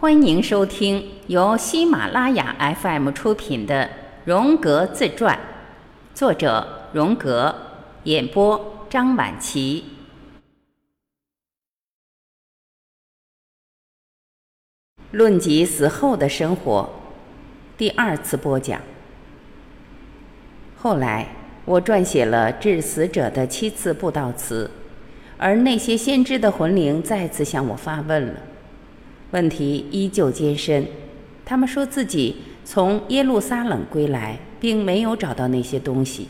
欢迎收听由喜马拉雅 FM 出品的《荣格自传》，作者荣格，演播张晚琪。论及死后的生活，第二次播讲。后来，我撰写了致死者的七次布道词，而那些先知的魂灵再次向我发问了。问题依旧艰深，他们说自己从耶路撒冷归来，并没有找到那些东西。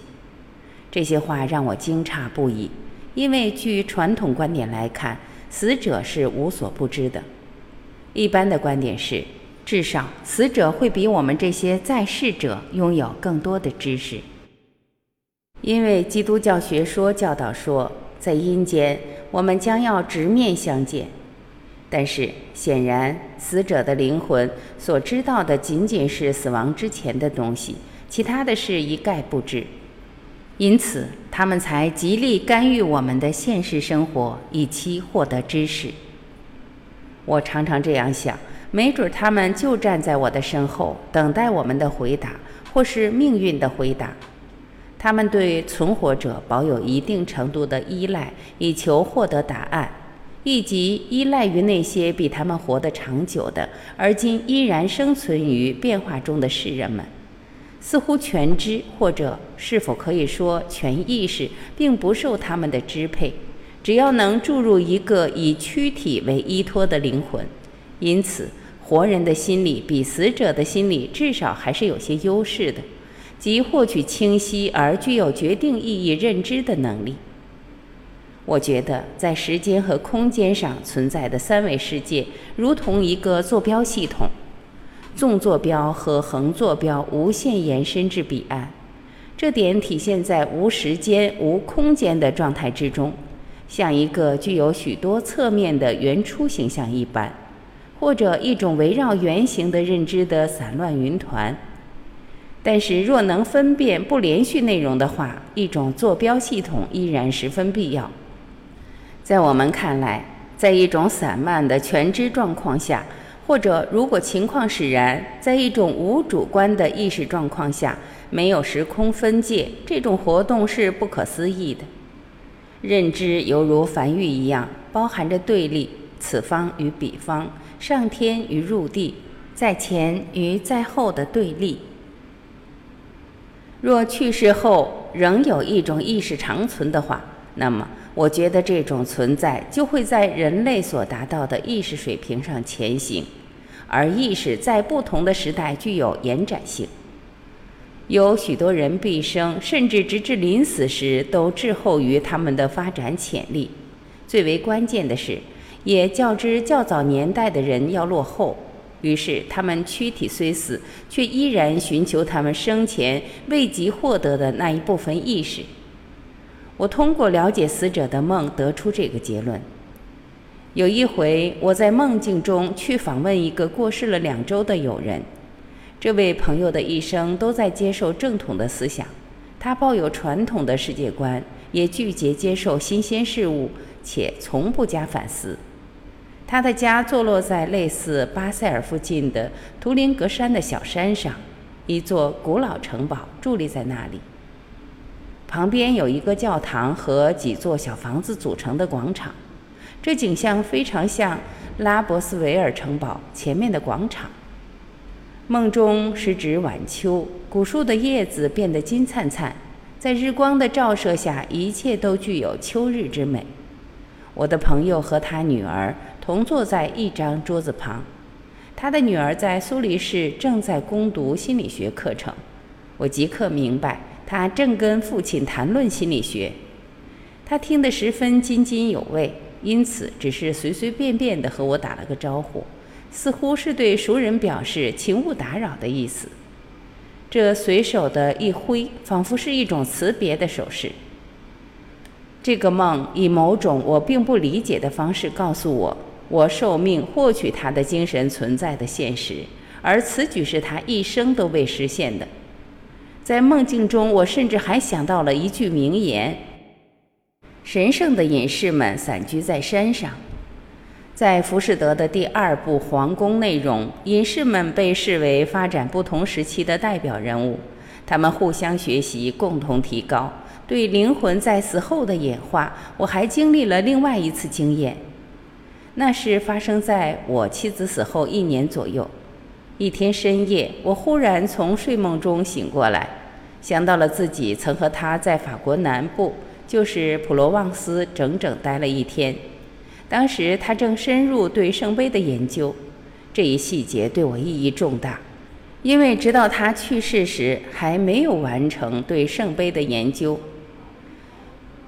这些话让我惊诧不已，因为据传统观点来看，死者是无所不知的。一般的观点是，至少死者会比我们这些在世者拥有更多的知识，因为基督教学说教导说，在阴间我们将要直面相见。但是，显然，死者的灵魂所知道的仅仅是死亡之前的东西，其他的事一概不知。因此，他们才极力干预我们的现实生活，以期获得知识。我常常这样想：没准他们就站在我的身后，等待我们的回答，或是命运的回答。他们对存活者保有一定程度的依赖，以求获得答案。以及依赖于那些比他们活得长久的，而今依然生存于变化中的世人们，似乎全知或者是否可以说全意识，并不受他们的支配。只要能注入一个以躯体为依托的灵魂，因此活人的心理比死者的心理至少还是有些优势的，即获取清晰而具有决定意义认知的能力。我觉得，在时间和空间上存在的三维世界，如同一个坐标系统，纵坐标和横坐标无限延伸至彼岸。这点体现在无时间、无空间的状态之中，像一个具有许多侧面的圆初形象一般，或者一种围绕圆形的认知的散乱云团。但是，若能分辨不连续内容的话，一种坐标系统依然十分必要。在我们看来，在一种散漫的全知状况下，或者如果情况使然，在一种无主观的意识状况下，没有时空分界，这种活动是不可思议的。认知犹如繁育一样，包含着对立：此方与彼方，上天与入地，在前与在后的对立。若去世后仍有一种意识长存的话，那么。我觉得这种存在就会在人类所达到的意识水平上前行，而意识在不同的时代具有延展性。有许多人毕生甚至直至临死时都滞后于他们的发展潜力。最为关键的是，也较之较早年代的人要落后。于是他们躯体虽死，却依然寻求他们生前未及获得的那一部分意识。我通过了解死者的梦得出这个结论。有一回，我在梦境中去访问一个过世了两周的友人。这位朋友的一生都在接受正统的思想，他抱有传统的世界观，也拒绝接受新鲜事物，且从不加反思。他的家坐落在类似巴塞尔附近的图林格山的小山上，一座古老城堡伫立在那里。旁边有一个教堂和几座小房子组成的广场，这景象非常像拉伯斯维尔城堡前面的广场。梦中是指晚秋，古树的叶子变得金灿灿，在日光的照射下，一切都具有秋日之美。我的朋友和他女儿同坐在一张桌子旁，他的女儿在苏黎世正在攻读心理学课程。我即刻明白。他正跟父亲谈论心理学，他听得十分津津有味，因此只是随随便便地和我打了个招呼，似乎是对熟人表示请勿打扰的意思。这随手的一挥，仿佛是一种辞别的手势。这个梦以某种我并不理解的方式告诉我，我受命获取他的精神存在的现实，而此举是他一生都未实现的。在梦境中，我甚至还想到了一句名言：“神圣的隐士们散居在山上。”在浮士德的第二部《皇宫》内容，隐士们被视为发展不同时期的代表人物，他们互相学习，共同提高。对灵魂在死后的演化，我还经历了另外一次经验，那是发生在我妻子死后一年左右。一天深夜，我忽然从睡梦中醒过来，想到了自己曾和他在法国南部，就是普罗旺斯，整整待了一天。当时他正深入对圣杯的研究，这一细节对我意义重大，因为直到他去世时还没有完成对圣杯的研究。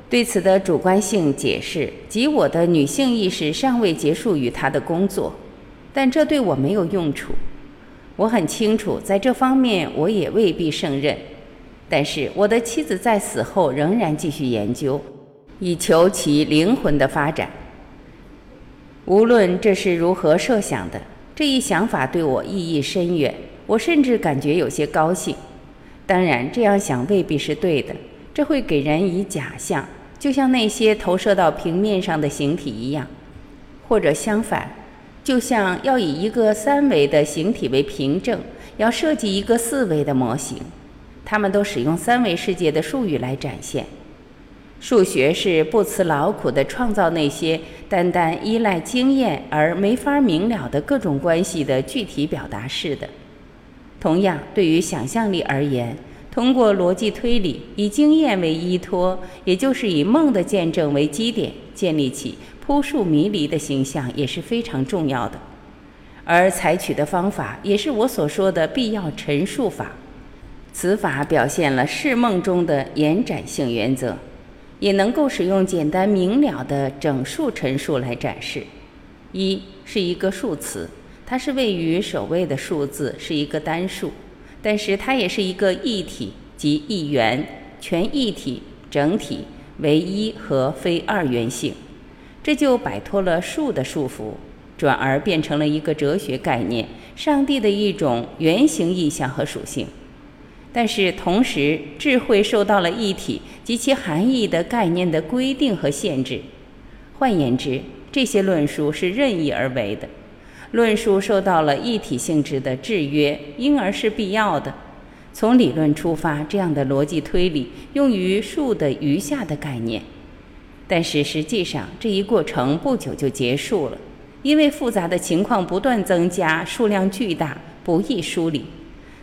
对此的主观性解释，即我的女性意识尚未结束于他的工作，但这对我没有用处。我很清楚，在这方面我也未必胜任，但是我的妻子在死后仍然继续研究，以求其灵魂的发展。无论这是如何设想的，这一想法对我意义深远。我甚至感觉有些高兴。当然，这样想未必是对的，这会给人以假象，就像那些投射到平面上的形体一样，或者相反，就像要以一个三维的形体为凭证，要设计一个四维的模型。他们都使用三维世界的术语来展现。数学是不辞劳苦地创造那些单单依赖经验而没法明了的各种关系的具体表达式的。同样，对于想象力而言，通过逻辑推理，以经验为依托，也就是以梦的见证为基点，建立起扑朔迷离的形象也是非常重要的。而采取的方法也是我所说的必要陈述法。此法表现了释梦中的延展性原则。也能够使用简单明了的整数陈述来展示。一是一个数词，它是位于首位的数字，是一个单数，但是它也是一个一体，即一元、全一体、整体、唯一和非二元性。这就摆脱了数的束缚，转而变成了一个哲学概念——上帝的一种原型意象和属性。但是同时，智慧受到了一体及其含义的概念的规定和限制。换言之，这些论述是任意而为的。论述受到了一体性质的制约，因而是必要的。从理论出发，这样的逻辑推理用于数的余下的概念。但是实际上，这一过程不久就结束了，因为复杂的情况不断增加，数量巨大，不易梳理。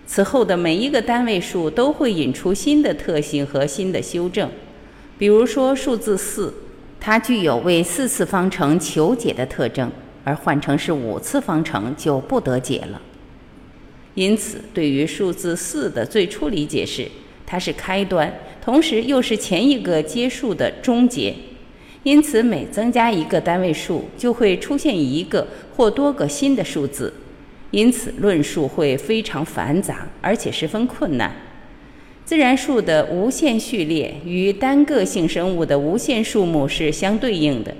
此后的每一个单位数都会引出新的特性和新的修正，比如说数字四，它具有为四次方程求解的特征，而换成是五次方程就不得解了。因此，对于数字四的最初理解是，它是开端，同时又是前一个阶数的终结。因此，每增加一个单位数，就会出现一个或多个新的数字。因此，论述会非常繁杂，而且十分困难。自然数的无限序列与单个性生物的无限数目是相对应的。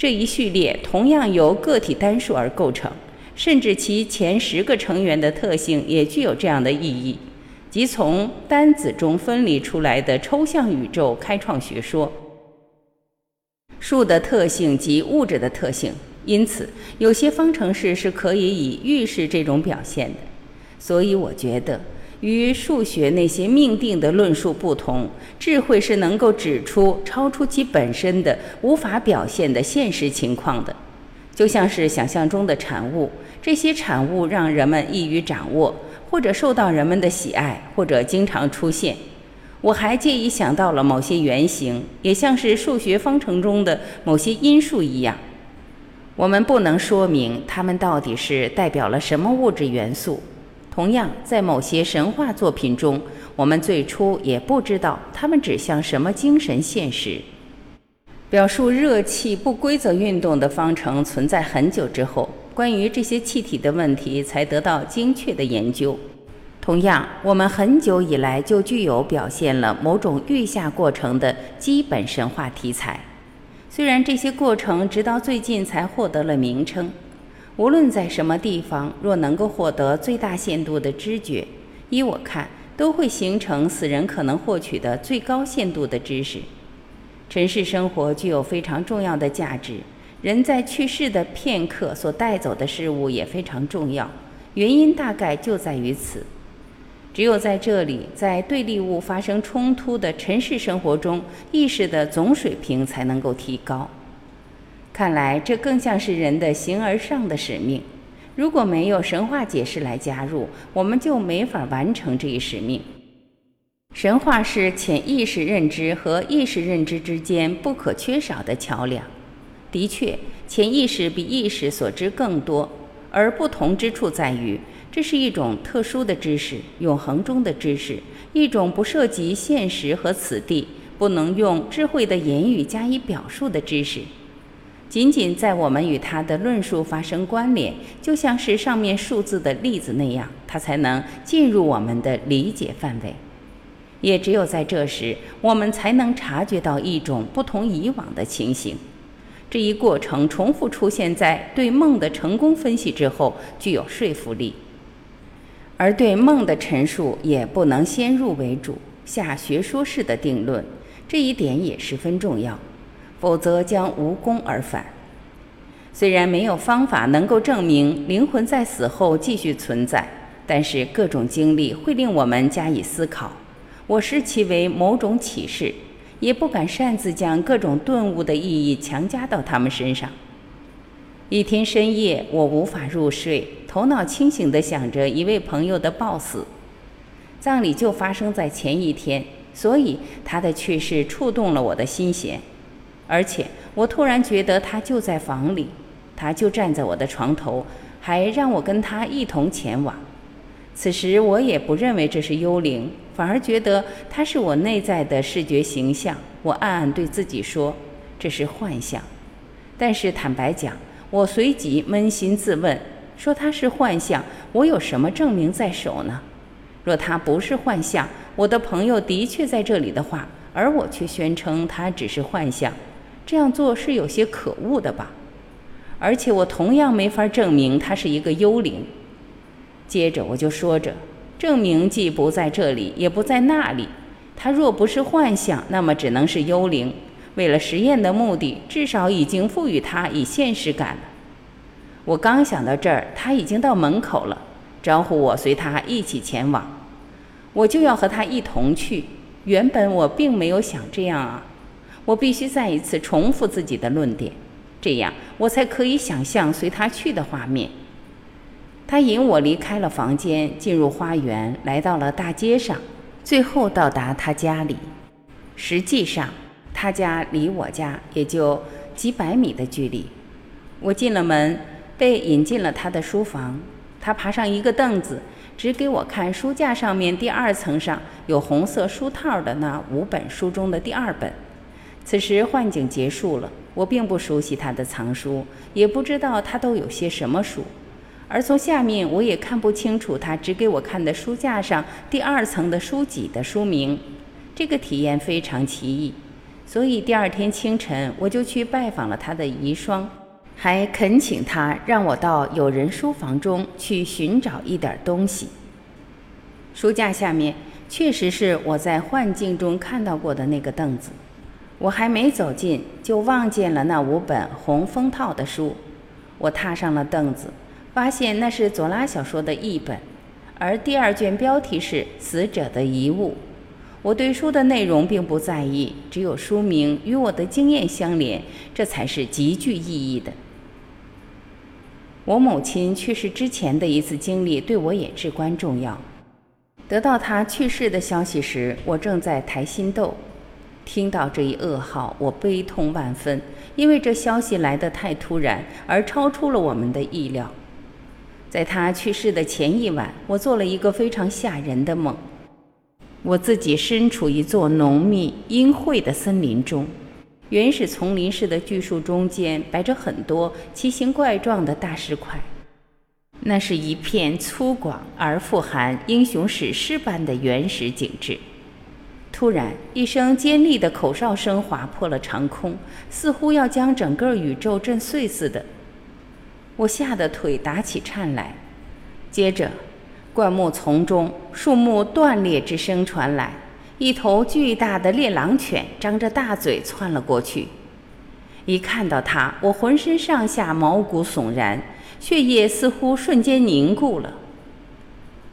这一序列同样由个体单数而构成，甚至其前十个成员的特性也具有这样的意义，即从单子中分离出来的抽象宇宙开创学说。数的特性及物质的特性。因此，有些方程式是可以以预示这种表现的。所以，我觉得与数学那些命定的论述不同，智慧是能够指出超出其本身的、无法表现的现实情况的，就像是想象中的产物。这些产物让人们易于掌握，或者受到人们的喜爱，或者经常出现。我还借以想到了某些原型，也像是数学方程中的某些因数一样。我们不能说明它们到底是代表了什么物质元素。同样，在某些神话作品中，我们最初也不知道它们指向什么精神现实。表述热气不规则运动的方程存在很久之后，关于这些气体的问题才得到精确的研究。同样，我们很久以来就具有表现了某种预下过程的基本神话题材。虽然这些过程直到最近才获得了名称，无论在什么地方，若能够获得最大限度的知觉，依我看，都会形成死人可能获取的最高限度的知识。尘世生活具有非常重要的价值，人在去世的片刻所带走的事物也非常重要，原因大概就在于此。只有在这里，在对立物发生冲突的尘世生活中，意识的总水平才能够提高。看来，这更像是人的形而上的使命。如果没有神话解释来加入，我们就没法完成这一使命。神话是潜意识认知和意识认知之间不可缺少的桥梁。的确，潜意识比意识所知更多，而不同之处在于。这是一种特殊的知识，永恒中的知识，一种不涉及现实和此地，不能用智慧的言语加以表述的知识。仅仅在我们与他的论述发生关联，就像是上面数字的例子那样，它才能进入我们的理解范围。也只有在这时，我们才能察觉到一种不同以往的情形。这一过程重复出现在对梦的成功分析之后，具有说服力。而对梦的陈述也不能先入为主，下学说式的定论，这一点也十分重要，否则将无功而返。虽然没有方法能够证明灵魂在死后继续存在，但是各种经历会令我们加以思考。我视其为某种启示，也不敢擅自将各种顿悟的意义强加到他们身上。一天深夜，我无法入睡，头脑清醒地想着一位朋友的暴死。葬礼就发生在前一天，所以他的去世触动了我的心弦。而且我突然觉得他就在房里，他就站在我的床头，还让我跟他一同前往。此时我也不认为这是幽灵，反而觉得他是我内在的视觉形象。我暗暗对自己说，这是幻象。但是坦白讲，我随即扪心自问：说它是幻象，我有什么证明在手呢？若它不是幻象，我的朋友的确在这里的话，而我却宣称它只是幻象，这样做是有些可恶的吧？而且我同样没法证明他是一个幽灵。接着我就说着：证明既不在这里，也不在那里。他若不是幻想，那么只能是幽灵。为了实验的目的，至少已经赋予他以现实感了。我刚想到这儿，他已经到门口了，招呼我随他一起前往。我就要和他一同去。原本我并没有想这样啊，我必须再一次重复自己的论点，这样我才可以想象随他去的画面。他引我离开了房间，进入花园，来到了大街上，最后到达他家里。实际上。他家离我家也就几百米的距离。我进了门，被引进了他的书房。他爬上一个凳子，指给我看书架上面第二层上有红色书套的那五本书中的第二本。此时幻境结束了，我并不熟悉他的藏书，也不知道他都有些什么书，而从下面我也看不清楚他指给我看的书架上第二层的书籍的书名。这个体验非常奇异。所以第二天清晨，我就去拜访了他的遗孀，还恳请他让我到有人书房中去寻找一点东西。书架下面确实是我在幻境中看到过的那个凳子。我还没走近，就望见了那五本红封套的书。我踏上了凳子，发现那是左拉小说的译本，而第二卷标题是《死者的遗物》。我对书的内容并不在意，只有书名与我的经验相连，这才是极具意义的。我母亲去世之前的一次经历对我也至关重要。得到她去世的消息时，我正在抬心豆。听到这一噩耗，我悲痛万分，因为这消息来得太突然，而超出了我们的意料。在他去世的前一晚，我做了一个非常吓人的梦。我自己身处一座浓密阴晦的森林中，原始丛林似的巨树中间摆着很多奇形怪状的大石块，那是一片粗犷而富含英雄史诗般的原始景致。突然，一声尖利的口哨声划破了长空，似乎要将整个宇宙震碎似的。我吓得腿打起颤来，接着。灌木丛中，树木断裂之声传来，一头巨大的猎狼犬张着大嘴窜了过去。一看到他，我浑身上下毛骨悚然，血液似乎瞬间凝固了。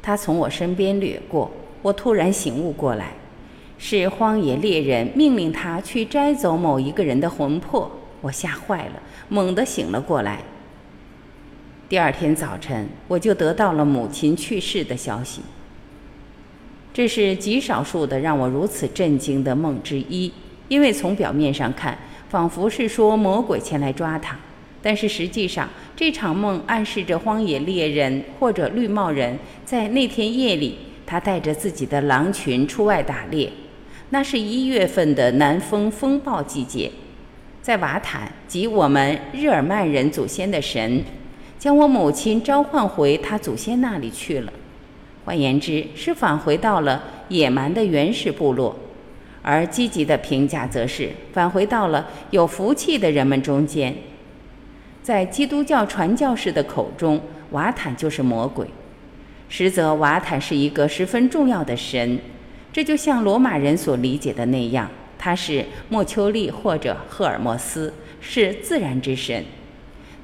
他从我身边掠过，我突然醒悟过来，是荒野猎人命令他去摘走某一个人的魂魄。我吓坏了，猛地醒了过来。第二天早晨，我就得到了母亲去世的消息。这是极少数的让我如此震惊的梦之一，因为从表面上看，仿佛是说魔鬼前来抓他，但是实际上，这场梦暗示着荒野猎人或者绿帽人在那天夜里，他带着自己的狼群出外打猎。那是一月份的南风风暴季节。在瓦坦即我们日耳曼人祖先的神，将我母亲召唤回他祖先那里去了。换言之，是返回到了野蛮的原始部落；而积极的评价则是返回到了有福气的人们中间。在基督教传教士的口中，瓦坦就是魔鬼；实则瓦坦是一个十分重要的神，这就像罗马人所理解的那样。他是莫丘利或者赫尔墨斯，是自然之神。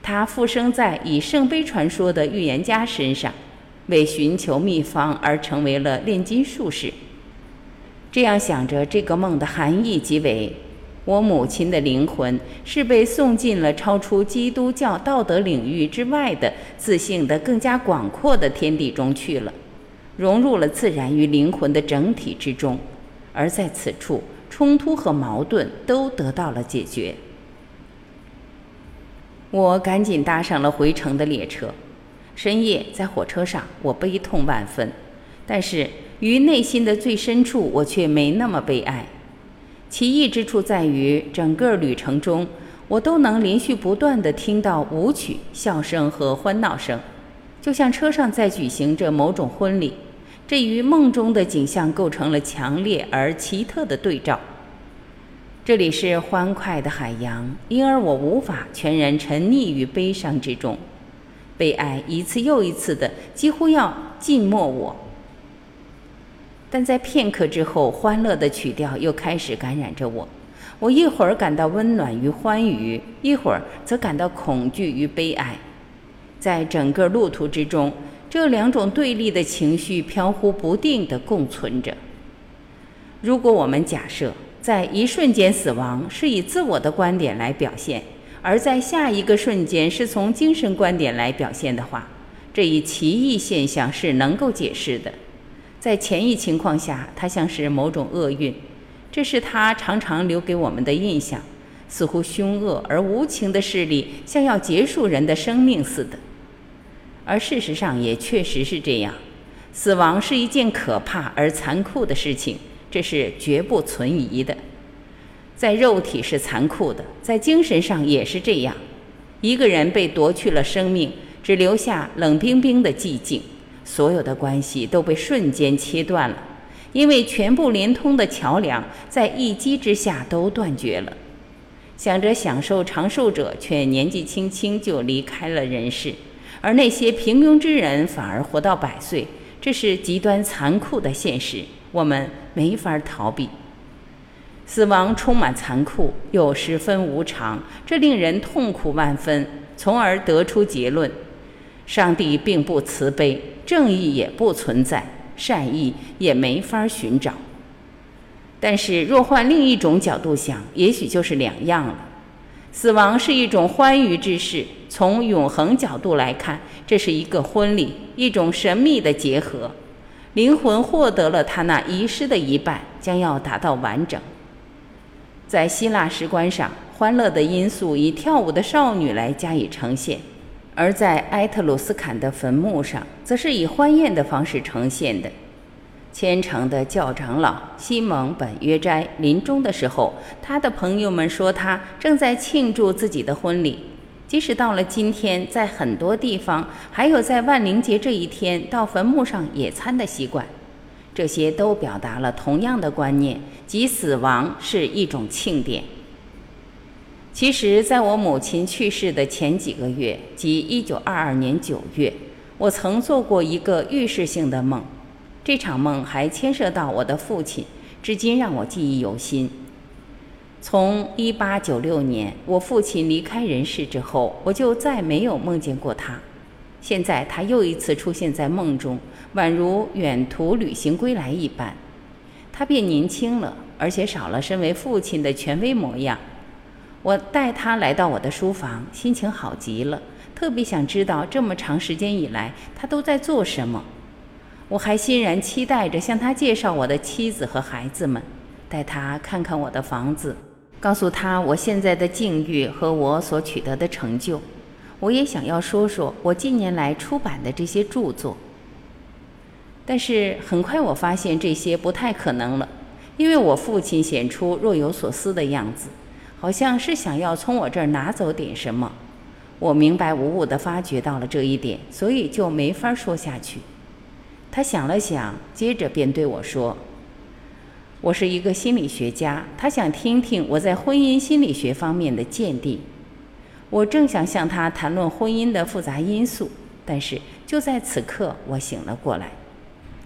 他附生在以圣杯传说的预言家身上，为寻求秘方而成为了炼金术士。这样想着，这个梦的含义即为：我母亲的灵魂是被送进了超出基督教道德领域之外的自信的更加广阔的天地中去了，融入了自然与灵魂的整体之中，而在此处。冲突和矛盾都得到了解决。我赶紧搭上了回程的列车。深夜在火车上，我悲痛万分，但是于内心的最深处，我却没那么悲哀。奇异之处在于，整个旅程中，我都能连续不断地听到舞曲、笑声和欢闹声，就像车上在举行着某种婚礼。这与梦中的景象构成了强烈而奇特的对照。这里是欢快的海洋，因而我无法全然沉溺于悲伤之中，悲哀一次又一次的几乎要浸没我。但在片刻之后，欢乐的曲调又开始感染着我，我一会儿感到温暖与欢愉，一会儿则感到恐惧与悲哀，在整个路途之中。这两种对立的情绪飘忽不定地共存着。如果我们假设在一瞬间死亡是以自我的观点来表现，而在下一个瞬间是从精神观点来表现的话，这一奇异现象是能够解释的。在前一情况下，它像是某种厄运，这是它常常留给我们的印象，似乎凶恶而无情的势力像要结束人的生命似的。而事实上也确实是这样，死亡是一件可怕而残酷的事情，这是绝不存疑的。在肉体是残酷的，在精神上也是这样。一个人被夺去了生命，只留下冷冰冰的寂静，所有的关系都被瞬间切断了，因为全部连通的桥梁在一击之下都断绝了。想着享受长寿者，却年纪轻轻就离开了人世。而那些平庸之人反而活到百岁，这是极端残酷的现实，我们没法逃避。死亡充满残酷，又十分无常，这令人痛苦万分，从而得出结论：上帝并不慈悲，正义也不存在，善意也没法寻找。但是，若换另一种角度想，也许就是两样了。死亡是一种欢愉之事。从永恒角度来看，这是一个婚礼，一种神秘的结合。灵魂获得了他那遗失的一半，将要达到完整。在希腊石棺上，欢乐的因素以跳舞的少女来加以呈现；而在埃特鲁斯坎的坟墓上，则是以欢宴的方式呈现的。虔诚的教长老西蒙本约斋临终的时候，他的朋友们说他正在庆祝自己的婚礼。即使到了今天，在很多地方还有在万灵节这一天到坟墓上野餐的习惯，这些都表达了同样的观念，即死亡是一种庆典。其实，在我母亲去世的前几个月，即1922年9月，我曾做过一个预示性的梦。这场梦还牵涉到我的父亲，至今让我记忆犹新。从1896年我父亲离开人世之后，我就再没有梦见过他。现在他又一次出现在梦中，宛如远途旅行归来一般。他变年轻了，而且少了身为父亲的权威模样。我带他来到我的书房，心情好极了，特别想知道这么长时间以来他都在做什么。我还欣然期待着向他介绍我的妻子和孩子们，带他看看我的房子。告诉他我现在的境遇和我所取得的成就，我也想要说说我近年来出版的这些著作。但是很快我发现这些不太可能了，因为我父亲显出若有所思的样子，好像是想要从我这儿拿走点什么。我明白无误地发觉到了这一点，所以就没法说下去。他想了想，接着便对我说。我是一个心理学家，他想听听我在婚姻心理学方面的鉴定。我正想向他谈论婚姻的复杂因素，但是就在此刻，我醒了过来。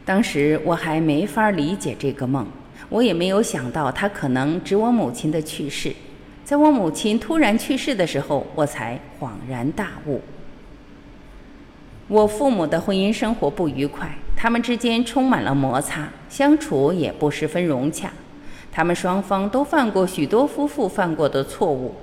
当时我还没法理解这个梦，我也没有想到他可能指我母亲的去世。在我母亲突然去世的时候，我才恍然大悟。我父母的婚姻生活不愉快。他们之间充满了摩擦，相处也不十分融洽。他们双方都犯过许多夫妇犯过的错误。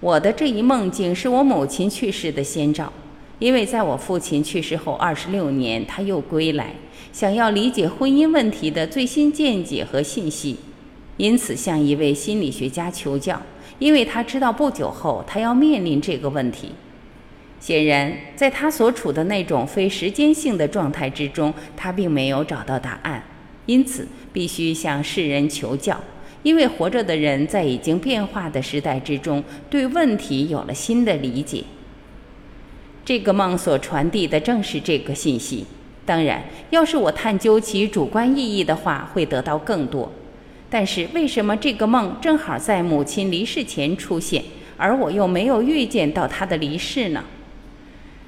我的这一梦境是我母亲去世的先兆，因为在我父亲去世后二十六年，他又归来，想要理解婚姻问题的最新见解和信息，因此向一位心理学家求教，因为他知道不久后他要面临这个问题。显然，在他所处的那种非时间性的状态之中，他并没有找到答案，因此必须向世人求教。因为活着的人在已经变化的时代之中，对问题有了新的理解。这个梦所传递的正是这个信息。当然，要是我探究其主观意义的话，会得到更多。但是，为什么这个梦正好在母亲离世前出现，而我又没有预见到她的离世呢？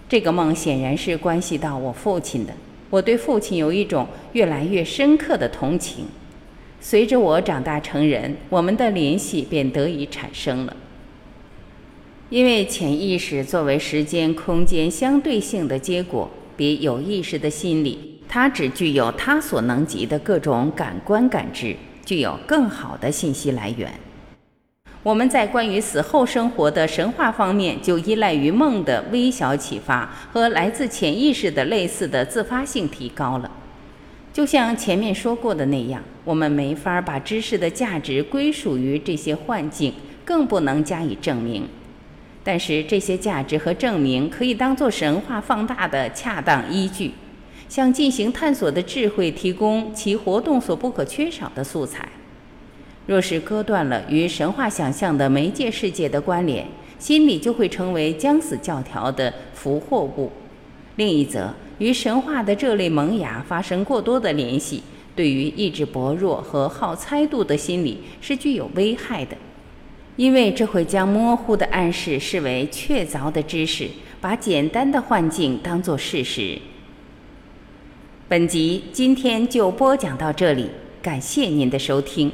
这个梦显然是关系到我父亲的。我对父亲有一种越来越深刻的同情。随着我长大成人，我们的联系便得以产生了。因为潜意识作为时间、空间相对性的结果，比有意识的心理，它只具有它所能及的各种感官感知，具有更好的信息来源。我们在关于死后生活的神话方面，就依赖于梦的微小启发和来自潜意识的类似的自发性提高了。就像前面说过的那样，我们没法把知识的价值归属于这些幻境，更不能加以证明。但是这些价值和证明可以当作神话放大的恰当依据，向进行探索的智慧提供其活动所不可缺少的素材。若是割断了与神话想象的媒介世界的关联，心理就会成为将死教条的俘获物。另一则，与神话的这类萌芽发生过多的联系，对于意志薄弱和好猜度的心理是具有危害的，因为这会将模糊的暗示视为确凿的知识，把简单的幻境当作事实。本集今天就播讲到这里，感谢您的收听。